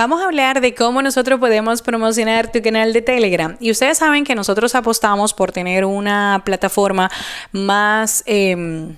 Vamos a hablar de cómo nosotros podemos promocionar tu canal de Telegram. Y ustedes saben que nosotros apostamos por tener una plataforma más... Em,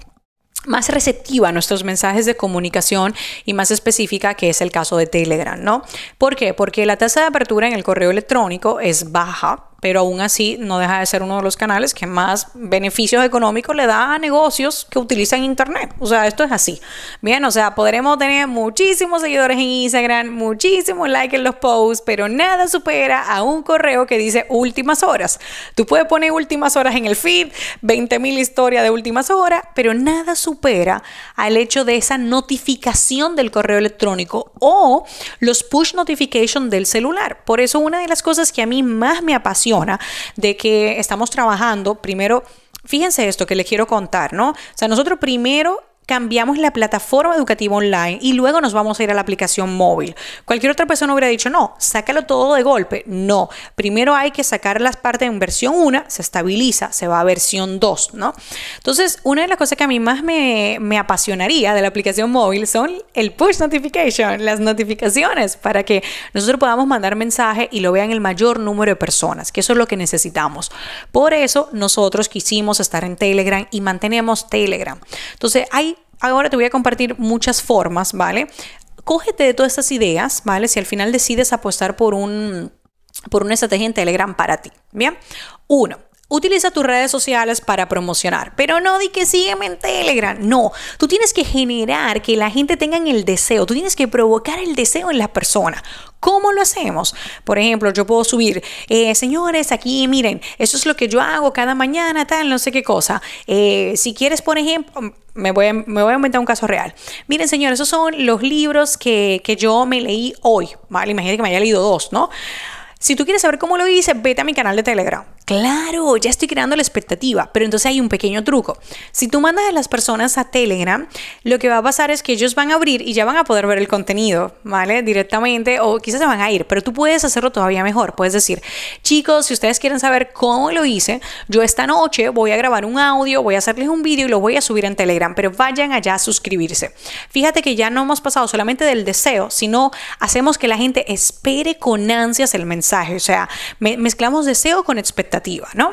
más receptiva a nuestros mensajes de comunicación y más específica que es el caso de Telegram, ¿no? ¿Por qué? Porque la tasa de apertura en el correo electrónico es baja, pero aún así no deja de ser uno de los canales que más beneficios económicos le da a negocios que utilizan Internet. O sea, esto es así. Bien, o sea, podremos tener muchísimos seguidores en Instagram, muchísimos likes en los posts, pero nada supera a un correo que dice últimas horas. Tú puedes poner últimas horas en el feed, 20 mil historias de últimas horas, pero nada supera al hecho de esa notificación del correo electrónico o los push notification del celular. Por eso una de las cosas que a mí más me apasiona de que estamos trabajando, primero, fíjense esto que les quiero contar, ¿no? O sea, nosotros primero cambiamos la plataforma educativa online y luego nos vamos a ir a la aplicación móvil. Cualquier otra persona hubiera dicho, no, sácalo todo de golpe. No, primero hay que sacar las partes en versión 1, se estabiliza, se va a versión 2, ¿no? Entonces, una de las cosas que a mí más me, me apasionaría de la aplicación móvil son el push notification, las notificaciones, para que nosotros podamos mandar mensaje y lo vean el mayor número de personas, que eso es lo que necesitamos. Por eso nosotros quisimos estar en Telegram y mantenemos Telegram. Entonces, hay ahora te voy a compartir muchas formas, ¿vale? Cógete de todas estas ideas, ¿vale? Si al final decides apostar por un por una estrategia en Telegram para ti. Bien, uno, Utiliza tus redes sociales para promocionar, pero no di que sígueme en Telegram. No, tú tienes que generar que la gente tenga el deseo, tú tienes que provocar el deseo en la persona. ¿Cómo lo hacemos? Por ejemplo, yo puedo subir, eh, señores, aquí miren, eso es lo que yo hago cada mañana, tal, no sé qué cosa. Eh, si quieres, por ejemplo, me voy, a, me voy a inventar un caso real. Miren, señores, esos son los libros que, que yo me leí hoy, ¿vale? Imagínate que me haya leído dos, ¿no? Si tú quieres saber cómo lo hice, vete a mi canal de Telegram. Claro, ya estoy creando la expectativa, pero entonces hay un pequeño truco. Si tú mandas a las personas a Telegram, lo que va a pasar es que ellos van a abrir y ya van a poder ver el contenido, ¿vale? Directamente o quizás se van a ir, pero tú puedes hacerlo todavía mejor. Puedes decir, chicos, si ustedes quieren saber cómo lo hice, yo esta noche voy a grabar un audio, voy a hacerles un vídeo y lo voy a subir en Telegram, pero vayan allá a suscribirse. Fíjate que ya no hemos pasado solamente del deseo, sino hacemos que la gente espere con ansias el mensaje. O sea, mezclamos deseo con expectativa ¿no?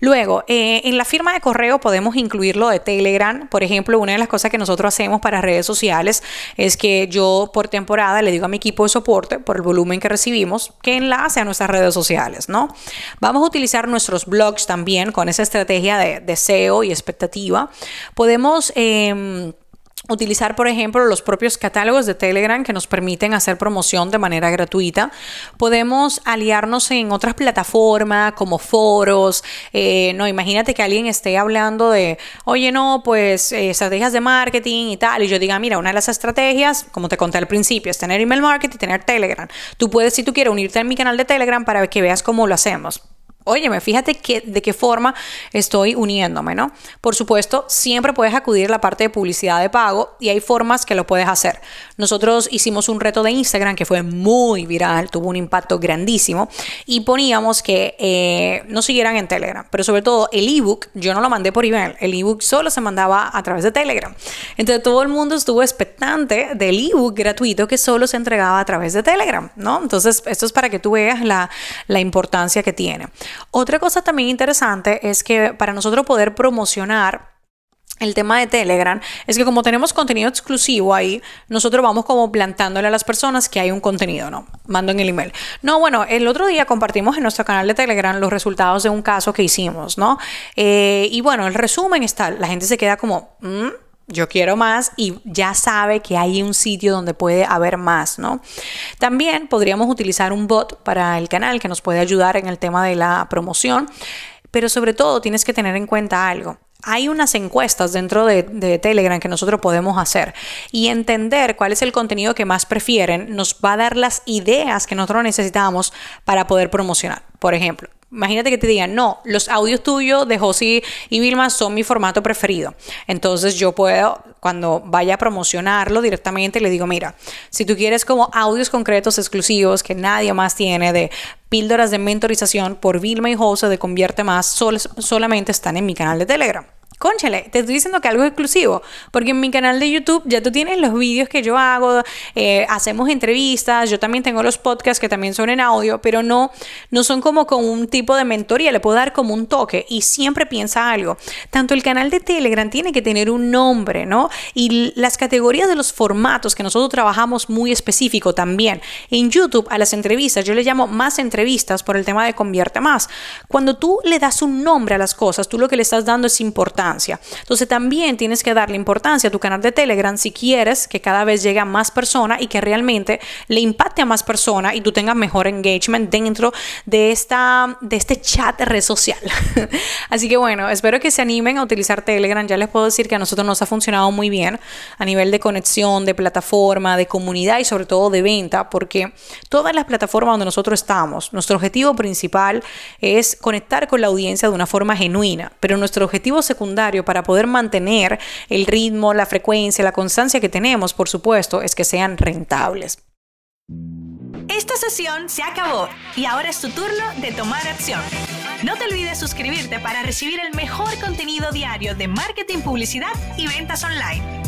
Luego, eh, en la firma de correo podemos incluirlo de Telegram. Por ejemplo, una de las cosas que nosotros hacemos para redes sociales es que yo por temporada le digo a mi equipo de soporte, por el volumen que recibimos, que enlace a nuestras redes sociales, ¿no? Vamos a utilizar nuestros blogs también con esa estrategia de deseo y expectativa. Podemos... Em, utilizar, por ejemplo, los propios catálogos de Telegram que nos permiten hacer promoción de manera gratuita. Podemos aliarnos en otras plataformas como foros. Eh, no, imagínate que alguien esté hablando de, oye, no, pues eh, estrategias de marketing y tal. Y yo diga, mira, una de las estrategias, como te conté al principio, es tener email marketing y tener Telegram. Tú puedes, si tú quieres, unirte a mi canal de Telegram para que veas cómo lo hacemos. Óyeme, fíjate que, de qué forma estoy uniéndome, ¿no? Por supuesto, siempre puedes acudir a la parte de publicidad de pago y hay formas que lo puedes hacer. Nosotros hicimos un reto de Instagram que fue muy viral, tuvo un impacto grandísimo y poníamos que eh, no siguieran en Telegram, pero sobre todo el ebook, yo no lo mandé por email, el ebook solo se mandaba a través de Telegram. Entonces todo el mundo estuvo expectante del ebook gratuito que solo se entregaba a través de Telegram, ¿no? Entonces, esto es para que tú veas la, la importancia que tiene. Otra cosa también interesante es que para nosotros poder promocionar el tema de Telegram es que como tenemos contenido exclusivo ahí, nosotros vamos como plantándole a las personas que hay un contenido, ¿no? Mando en el email. No, bueno, el otro día compartimos en nuestro canal de Telegram los resultados de un caso que hicimos, ¿no? Eh, y bueno, el resumen está, la gente se queda como... Mm, yo quiero más y ya sabe que hay un sitio donde puede haber más, ¿no? También podríamos utilizar un bot para el canal que nos puede ayudar en el tema de la promoción, pero sobre todo tienes que tener en cuenta algo. Hay unas encuestas dentro de, Telegram que nosotros podemos hacer y entender cuál es el contenido que más prefieren nos va a dar las ideas que nosotros necesitamos para poder promocionar. Por ejemplo, Imagínate que te digan, no, los audios tuyos de José y Vilma son mi formato preferido. Entonces yo puedo, cuando vaya a promocionarlo directamente, le digo, mira, si tú quieres como audios concretos exclusivos que nadie más tiene de píldoras de mentorización por Vilma y José de Convierte Más, solamente están en mi canal de Telegram conchale, te estoy diciendo que algo exclusivo, porque en mi canal de YouTube ya tú tienes los vídeos que yo hago, eh, hacemos entrevistas, yo también tengo los podcasts que también son en audio, pero no, no son como con un tipo de mentoría, le puedo dar como un toque y siempre piensa algo. Tanto el canal de Telegram tiene que tener un nombre, ¿no? Y las categorías de los formatos que nosotros trabajamos muy específico también. En YouTube a las entrevistas, yo le llamo más entrevistas por el tema de convierte más. Cuando tú le das un nombre a las cosas, tú lo que le estás dando es importante entonces también tienes que darle importancia a tu canal de Telegram si quieres que cada vez llegue a más personas y que realmente le impacte a más personas y tú tengas mejor engagement dentro de, esta, de este chat de red social. Así que bueno, espero que se animen a utilizar Telegram. Ya les puedo decir que a nosotros nos ha funcionado muy bien a nivel de conexión, de plataforma, de comunidad y sobre todo de venta, porque todas las plataformas donde nosotros estamos, nuestro objetivo principal es conectar con la audiencia de una forma genuina, pero nuestro objetivo para poder mantener el ritmo, la frecuencia, la constancia que tenemos, por supuesto, es que sean rentables. Esta sesión se acabó y ahora es tu turno de tomar acción. No te olvides suscribirte para recibir el mejor contenido diario de marketing, publicidad y ventas online.